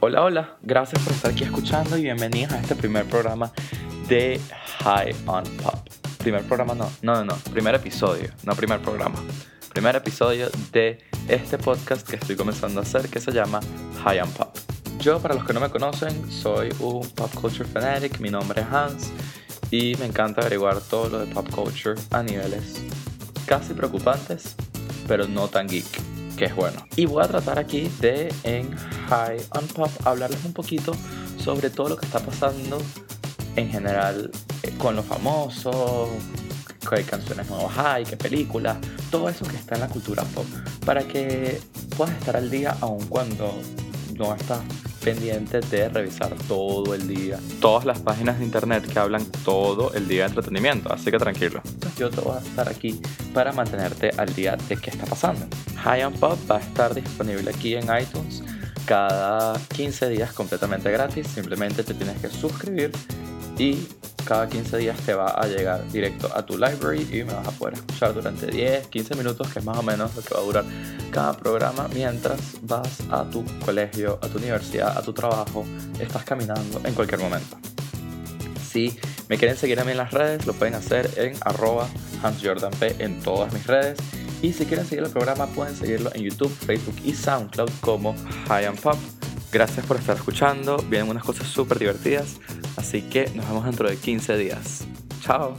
Hola, hola, gracias por estar aquí escuchando y bienvenidos a este primer programa de High on Pop. Primer programa, no, no, no, primer episodio, no primer programa. Primer episodio de este podcast que estoy comenzando a hacer que se llama High on Pop. Yo, para los que no me conocen, soy un pop culture fanatic, mi nombre es Hans y me encanta averiguar todo lo de pop culture a niveles casi preocupantes, pero no tan geek que es bueno. Y voy a tratar aquí de, en High on Pop, hablarles un poquito sobre todo lo que está pasando en general eh, con los famosos, qué canciones nuevas hay, qué películas, todo eso que está en la cultura pop, para que puedas estar al día aun cuando no estás pendiente de revisar todo el día todas las páginas de internet que hablan todo el día de entretenimiento, así que tranquilo. Yo te voy a estar aquí para mantenerte al día de qué está pasando. High on Pop va a estar disponible aquí en iTunes cada 15 días completamente gratis, simplemente te tienes que suscribir y cada 15 días te va a llegar directo a tu library y me vas a poder escuchar durante 10, 15 minutos, que es más o menos lo que va a durar cada programa mientras vas a tu colegio, a tu universidad, a tu trabajo, estás caminando en cualquier momento. Si me quieren seguir a mí en las redes, lo pueden hacer en arroba hansjordanp en todas mis redes. Y si quieren seguir el programa, pueden seguirlo en YouTube, Facebook y SoundCloud como High and Pop. Gracias por estar escuchando, vienen unas cosas súper divertidas, así que nos vemos dentro de 15 días. Chao.